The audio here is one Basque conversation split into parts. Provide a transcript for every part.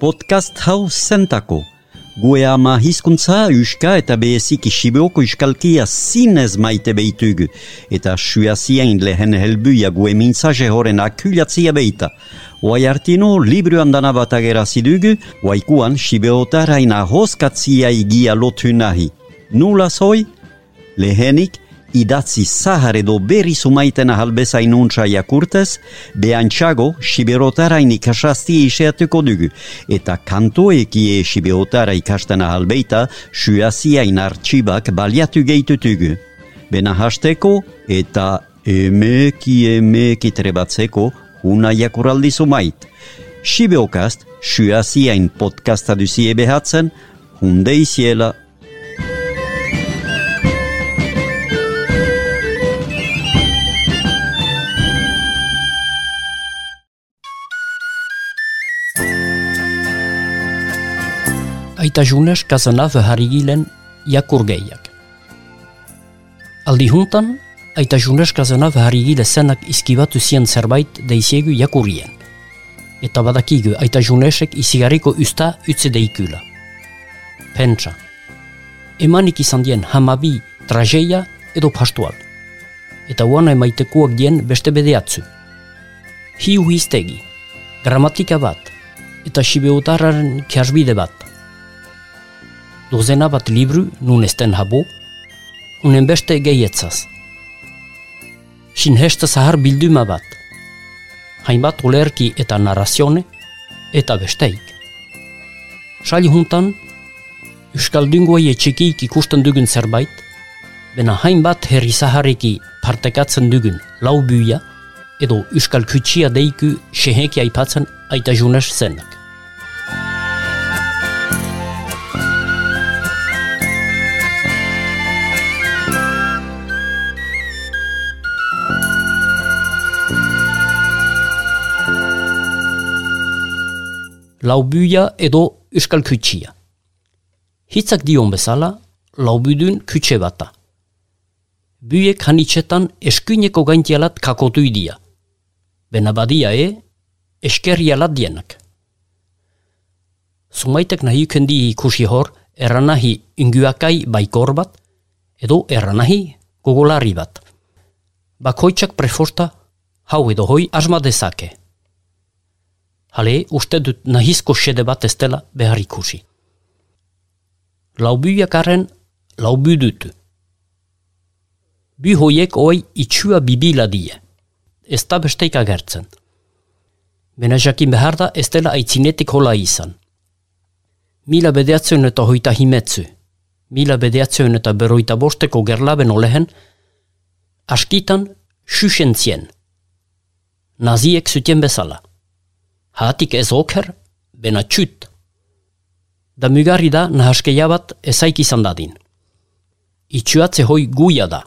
Podcast hau zentako. Gue ama hizkuntza, uska eta behezik isibeoko iskalkia zinez maite behitugu. Eta suazien lehen helbuia gue mintzaje horren akulatzia behita. Oai artino, libru andana bat agerazidugu, oaikuan sibeotaraina hoskatzia igia lotu nahi. Nula zoi? Lehenik, idatzi zahar edo berri sumaiten ahalbeza inuntza jakurtez, behantxago Sibirotara ikasasti iseatuko dugu, eta kantoekie Sibirotara ikasten ahalbeita suazia inartxibak baliatu gehitutugu. Bena hasteko eta emeki emeki trebatzeko una jakuraldi sumait. Sibeokast, suaziain podcasta duzie behatzen, hunde aita junes kazanaf harigilen jakurgeiak. Aldi juntan, aita junes kazanaf harigile zenak izkibatu zien zerbait deiziegu jakurien. Eta badakigu aita junesek izigariko usta utze deikula. Pentsa. Emanik izan dien hamabi trajeia edo pastual. Eta uana emaitekuak dien beste bedeatzu. Hiu hiztegi, gramatika bat, eta sibeutararen kiasbide bat dozena bat libru nun esten habo, unen beste geietzaz. Sin hesta zahar bilduma bat, hainbat olerki eta narrazione, eta besteik. Sali juntan, Euskaldungoa etxekiik ikusten dugun zerbait, bena hainbat herri zahareki partekatzen dugun lau buia, edo Euskal Kutsia deiku seheki aipatzen aita junes zenak. Laubuia edo euskal kutsia. Hitzak dion bezala, laubudun kutse bata. Buiek hanitxetan eskuineko gaintialat kakotu idia. Bena badia e, eskerialat dienak. Sumaitek nahi ukendi ikusi hor, erranahi inguakai baikor bat, edo erranahi gogolari bat. Bakoitzak prefosta, hau edo hoi asma dezake. Hale, uste dut nahizko sede bat ez dela behar ikusi. Laubuiak arren, laubu dutu. Bi hoiek oi itxua bibila die. Ez da besteik agertzen. Bena jakin behar da ez dela aitzinetik hola izan. Mila bedeatzen eta hoita himetzu. Mila bedeatzen eta beroita bosteko gerlaben olehen, askitan xuxentzien. Naziek zuten bezala hatik ez oker, bena txut. Da mugari da nahaskeia bat ezaik izan dadin. Itxuatze hoi guia da.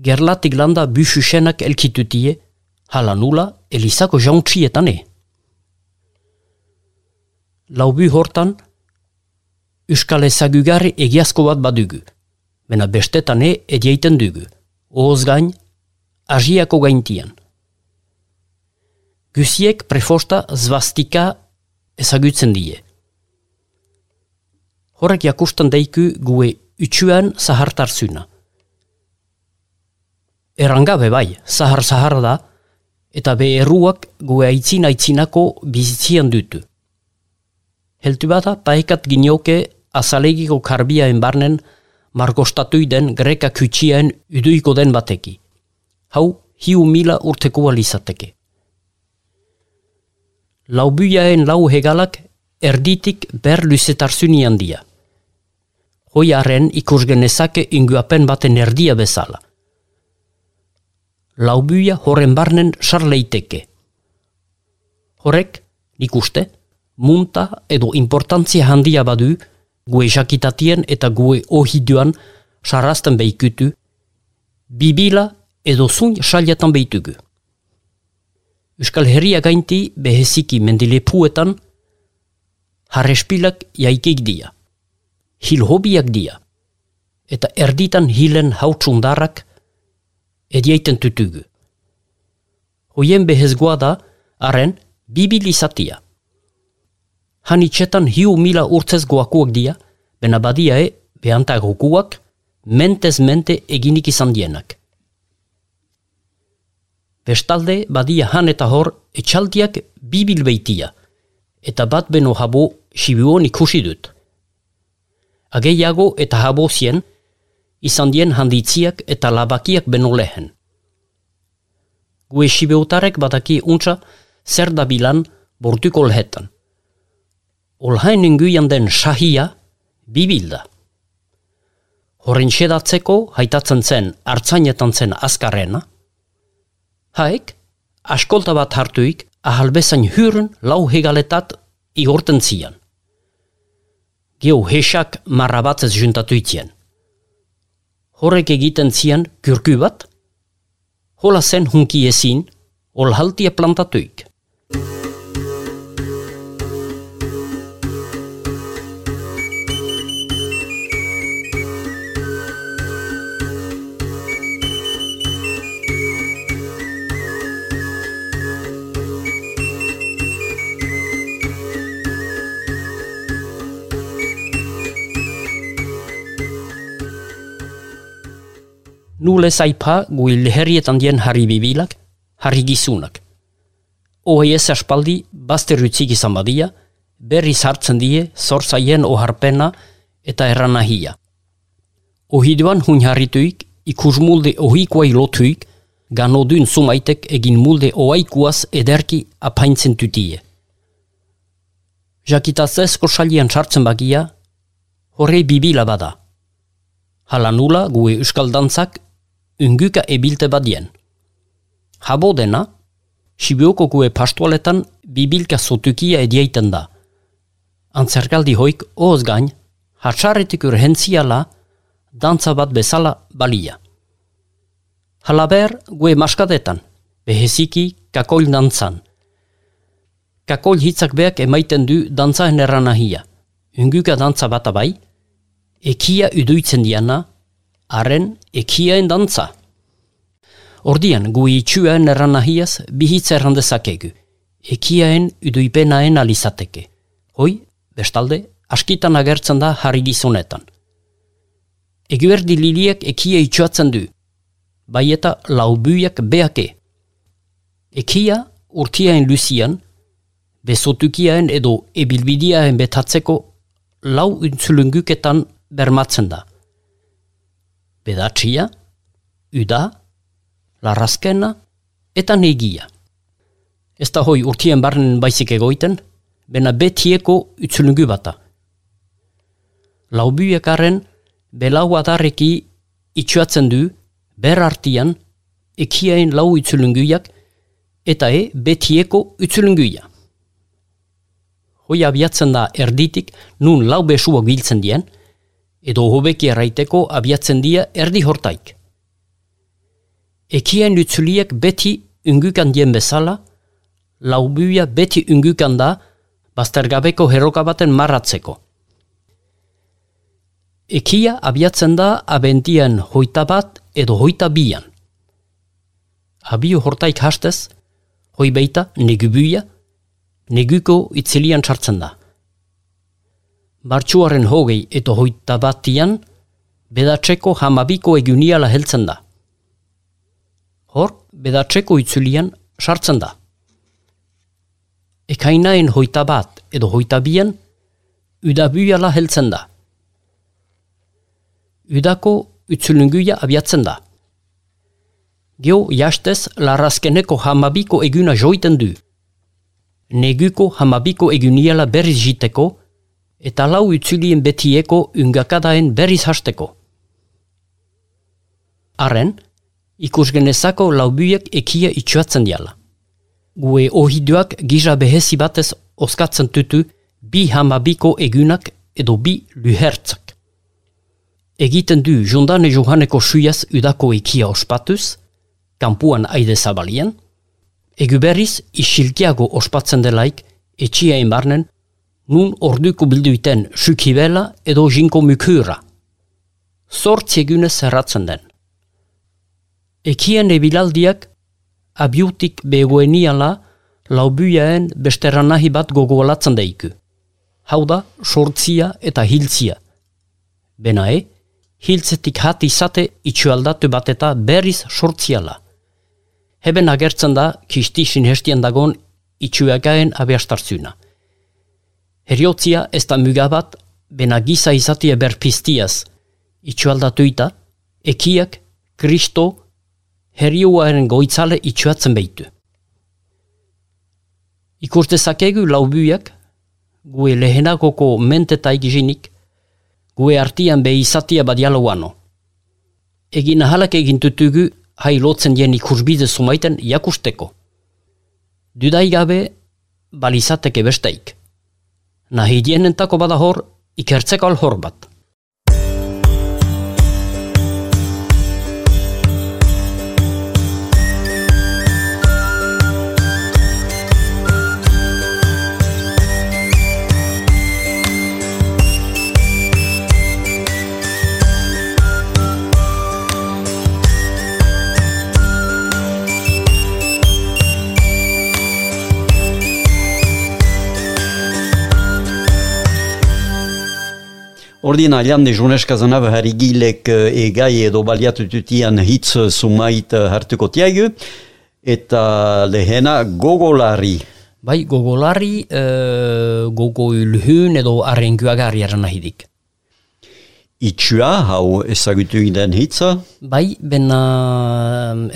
Gerlatik landa bususenak elkitutie, hala nula elizako jauntrietan e. Laubu hortan, Euskal ezagugarri egiazko bat badugu, bena bestetan e edieiten dugu, ohoz gain, aziako gaintian. Gusiek prefosta zvastika ezagutzen die. Horrek jakustan deiku gue utxuan zahartarzuna. Errangabe bai, zahar-zahar da, eta be erruak gue aitzin-aitzinako bizitzian dutu. Heltu bada, paekat ginioke azalegiko karbiaen barnen margostatuiden greka kutsiaen uduiko den bateki. Hau, hiu mila urteko alizateke laubuiaen lau hegalak erditik ber luzetarzunia handia. Hoiaren ikus genezake inguapen baten erdia bezala. Laubuia horren barnen sarleiteke. Horrek, nik uste, munta edo importantzia handia badu gue jakitatien eta gue ohiduan sarrasten behikutu, bibila edo zun saliatan behitugu. Euskal Herria gainti beheziki mendilepuetan harrespilak jaikik dia. Hil hobiak dia. Eta erditan hilen hautsundarrak ediaiten tutugu. Hoien behezgoa da, haren, bibili zatia. Han itxetan hiu mila urtzez goakuak dia, bena badia e, behantak gokuak, mentez mente eginik izan dienak. Bestalde, badia han eta hor, etxaldiak bibil beitia, eta bat beno habo sibion ikusi dut. Ageiago eta habo zien, izan dien handitziak eta labakiak beno lehen. Gue sibeutarek badaki untsa, zer da bilan bortuko lehetan. Olhain inguian den sahia, bibilda. Horren sedatzeko haitatzen zen hartzainetan zen azkarrena, haek, askolta bat hartuik, ahalbezain hyrun lau hegaletat igorten zian. Geo hesak marra batzez juntatuitien. Horrek egiten zian kyrky bat, hola zen hunki ezin, ol haltia plantatuik. Nule zaipa gui leherrietan dien harri bibilak, harri gizunak. Ez aspaldi, bazter izan badia, berri sartzen die, zorzaien oharpena eta erranahia. Ohiduan hun harrituik, ikus mulde ohikoai lotuik, gano dun sumaitek egin mulde oaikuaz ederki apaintzen tutie. Jakitaz ezko salian sartzen bagia, horre bibila bada. Hala nula gue euskal dantzak unguka ebilte badien. Habo dena, Sibioko kue pastualetan bibilka sotukia ediaiten da. Antzerkaldi hoik oz gain, hatsaretik urhentziala, dantza bat bezala balia. Halaber, gue maskadetan, beheziki kakol dantzan. Kakol hitzak beak emaiten du dantzaen erranahia. Unguka dantza bat abai, ekia uduitzen diana, haren ekiaen dantza. Ordian, gu itxuaen erranahiaz bihitza errandezakegu. Ekiaen uduipenaen alizateke. Hoi, bestalde, askitan agertzen da harri gizonetan. Eguerdi liliek ekia itxuatzen du, bai eta laubuiak beake. Ekia urtiaen luzian, bezotukiaen edo ebilbidiaen betatzeko lau untzulunguketan bermatzen da bedatxia, uda, larrazkena eta negia. Ez da hoi urtien barnen baizik egoiten, bena betieko utzulungu bata. Laubuiek arren, belau adarreki itxuatzen du, ber artian, ekiain lau utzulunguiak, eta e betieko utzulunguia. Hoi abiatzen da erditik, nun lau besuak biltzen dien, edo hobeki erraiteko abiatzen dia erdi hortaik. Ekien utzuliek beti ungukan dien bezala, laubuia beti ungukan da, baztergabeko heroka baten marratzeko. Ekia abiatzen da abentien hoita bat edo hoita bian. Abio hortaik hastez, hoi beita negubuia, neguko itzilian txartzen da. Martxuaren hogei eta hoita batian, bedatzeko hamabiko eguniala heltzen da. Hor, bedatzeko itzulian sartzen da. Ekainaen hoita bat edo hoita bian, udabuiala heltzen da. Udako utzulunguia abiatzen da. Geo jastez larrazkeneko hamabiko eguna joiten du. Neguko hamabiko eguniala berriz jiteko, eta lau utzulien betieko ungakadaen berriz hasteko. Arren, ikus genezako laubuiek ekia itxuatzen diala. Gue ohiduak gisa behezi batez oskatzen tutu bi hamabiko egunak edo bi luhertzak. Egiten du jondane johaneko suiaz udako ekia ospatuz, kampuan aide zabalien, egu berriz isilkiago ospatzen delaik etxia barnen nun orduko bilduiten sukibela edo jinko mukura. Zortzi egunez zerratzen den. Ekien ebilaldiak abiutik begoeniala laubuiaen besteranahi bat gogoalatzen daiku. hau da, sortzia eta hiltzia. Bena e, hiltzetik hat izate itxualdatu bat eta berriz sortziala. Heben agertzen da, kisti sinhestien dagon itxuagaen abiastartzuna. Heriotzia ez da mugabat, bena giza izatia berpiztiaz, itxualdatuita, ekiak, kristo, herioaren goitzale itxuatzen behitu. Ikustezakegu laubuiak, gue lehenakoko menteta egizinik, gue artian be izatia badialo wano. Egin ahalak egin tutugu, hai lotzen jen ikursbide sumaiten jakusteko. Dudai gabe, balizateke besteik. Nahi dienentako badahor, ikertzeko alhor bat. Ordin alian de juneska zanav harigilek egai edo baliatututian hitz sumait hartuko tiagu, eta lehena gogolari. Bai, gogolari, uh, gogo ylhyn edo arrenguagari eran nahidik. Itxua, hau ezagutu den hitza? Bai, bena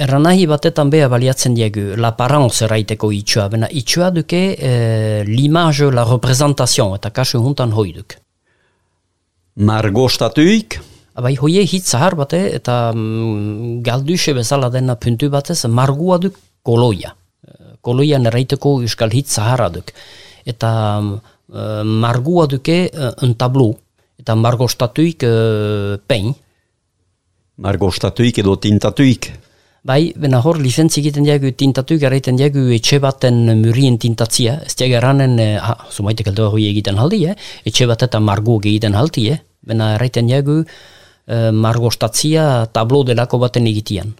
erran nahi batetan beha baliatzen diegu, la parence eraiteko itxua, bena itxua duke uh, l'image, la representation, eta kasu juntan hoiduk. Margostatuik? Bai, hoie hitz zahar bate eta mm, galduxe bezala dena puntu batez, margua duk koloia. Koloia nereiteko euskal hitz zaharra duk. Eta uh, margua duke uh, un tablu, eta margostatuik uh, pein. Margostatuik edo tintatuik? Bai, bena hor licentzi egiten diagu tintatuik erraiten diagu etxe baten murien tintatzia, ez diaga eranen, eh, ha, sumaitek aldo hoi egiten haldi, eh? etxe bat eta margu egiten haldi, eh? bena erraiten diagu eh, margostatzia tablo delako baten egitian.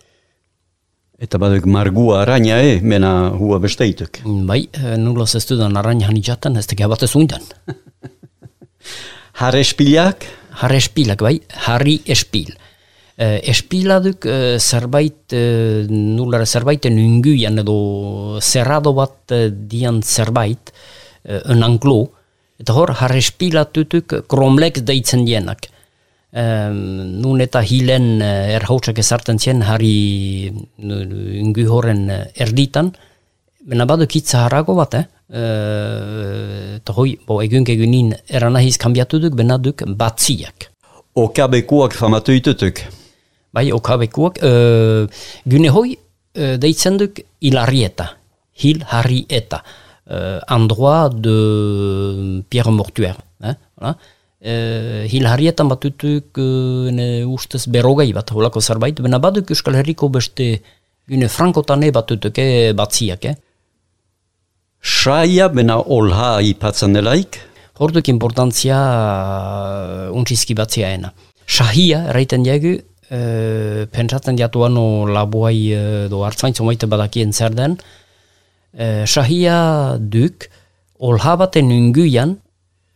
Eta baduk margua araña, eh? bena hua besteituk. Bai, eh, nulo zestudan araña hanitzaten, ez tekia batez undan. Harre espilak? Harre espilak, bai, harri espil. Uh, espiladuk uh, zerbait, uh, nulare zerbaiten unguian edo zerrado bat uh, dian zerbait, uh, un anglo, eta hor, har espilatutuk kromlek deitzen dienak. Um, nun eta hilen erhautsak ezartzen zien harri ungu horren erditan, bena baduk itza harrago bat, eh? Uh, eta hoi, bo, egun egunin eranahiz kambiatu duk, bena duk batziak. Okabekuak famatu itutuk? Bai, okabekuak, uh, gune hoi, uh, deitzen duk hilarrieta, hil harri eta, uh, androa de Pierre Mortuer, eh? Uh, hil harrietan batutuk ne ustez berogei bat, holako zerbait, bena baduk Euskal Herriko beste gune frankotane batutuk eh, batziak, eh? Saia bena olha ipatzen delaik? Horduk importantzia uh, untxizki batziaena. Sahia, erraiten diagu, e, pentsatzen diatu ano labuai e, do hartzaintzo maite badakien zer den, e, sahia duk, olha baten unguian,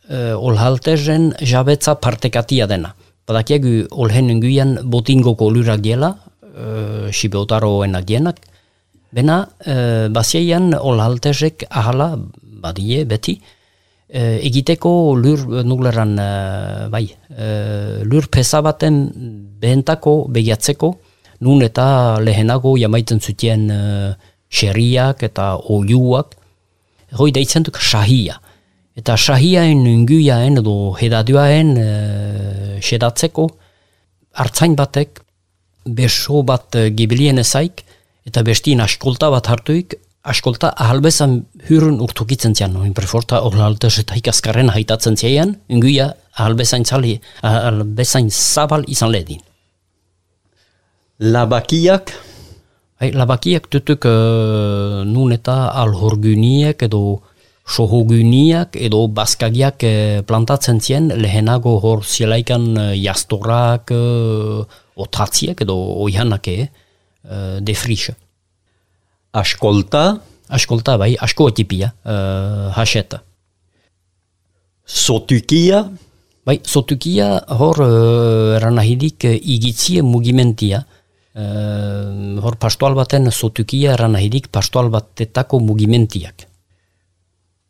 e, olhaltezen jabetza partekatia dena. Badakiegu olhen unguian botingoko lurak diela, e, sibeotaro enak bena e, basiaian olhaltezek ahala, badie, beti, e, egiteko lur nukleran e, bai, e, lur pesa baten behentako begiatzeko, nun eta lehenago jamaiten zutien e, xerriak eta oiuak, hoi deitzen duk sahia. Eta sahiaen nunguiaen edo hedaduaen e, sedatzeko, hartzain batek beso bat gibilien ezaik, eta bestin askolta bat hartuik, askolta ahalbezan hyrun urtukitzen zian, noin preforta orlaltez eta ikaskarren haitatzen zian, unguia ahalbezain zali, ahalbezain zabal izan ledin. Labakiak? Hai, labakiak tutuk uh, nun eta alhorguniak edo sohoguniak edo baskagiak uh, plantatzen zien lehenago hor zielaikan uh, jastorak, uh, otatziak edo oihanak uh, defrixa. Askolta? Askolta, bai, asko etipia, uh, haseta. Sotukia, Bai, sotukia hor uh, eranahidik uh, igitzie mugimentia. Uh, hor pastoal baten sotukia eranahidik pastoal batetako mugimentiak.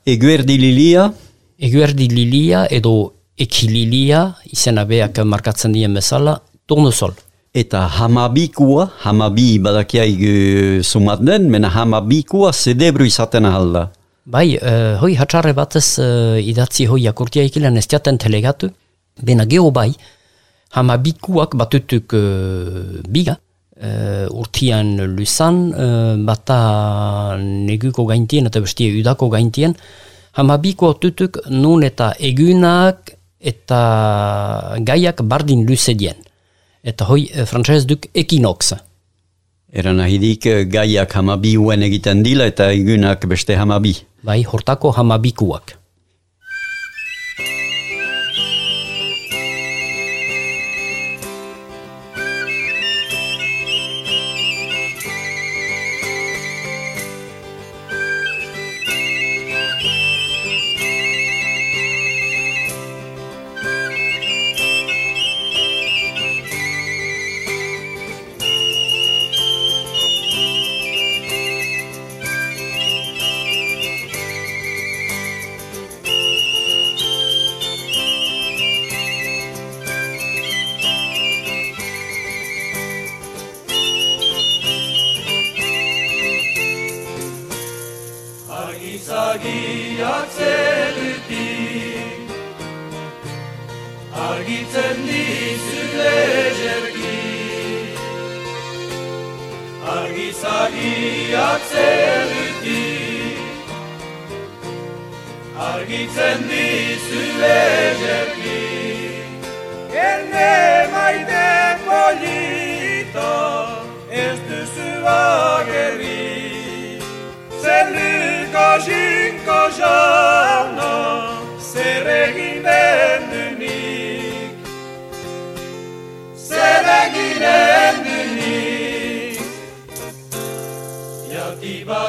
eguerdi lilia, Eguerdi lilia edo ekililia izena beak markatzen dien bezala, tournesol. Eta hamabikua, hamabi badakia igu sumat den, mena hamabikua zedebru izaten ahalda. Bai, uh, hoi hatxarre batez uh, idatzi hoi akurtia ikilean ez diaten telegatu, bena geho bai, hamabikuak batutuk uh, biga, uh, urtian luzan, uh, bata neguko gaintien eta bestie udako gaintien, hamabiko tutuk nun eta egunak eta gaiak bardin luze dien. Eta hoi uh, frantzez duk ekinox. Eran ahidik eh, gaiak hamabi egiten dila eta egunak beste hamabi. Bai, hortako hamabikuak.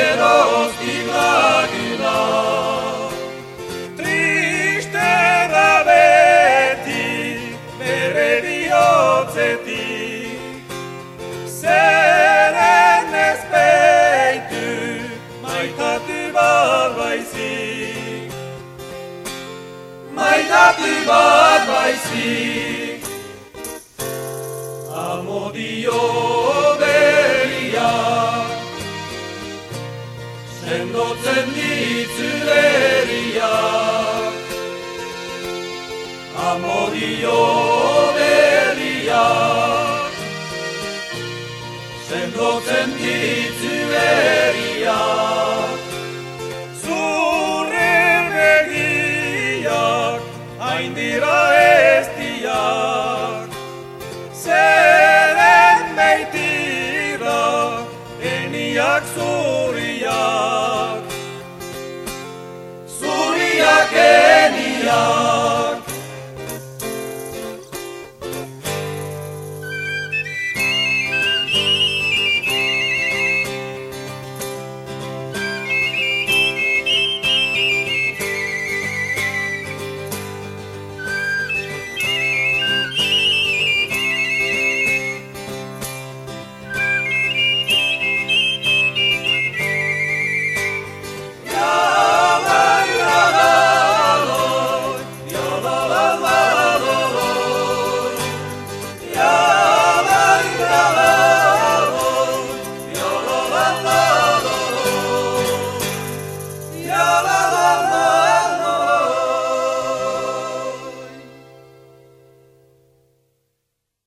geroztik laguna Tristera beti bere bihotzetik Zeren ez beitu maitatu bat baizik. Maitatu bat baizik. Amodio Sendotzen ditzuleriak Amodio beriak Sendotzen ditzuleriak Zurren begiak Hain dira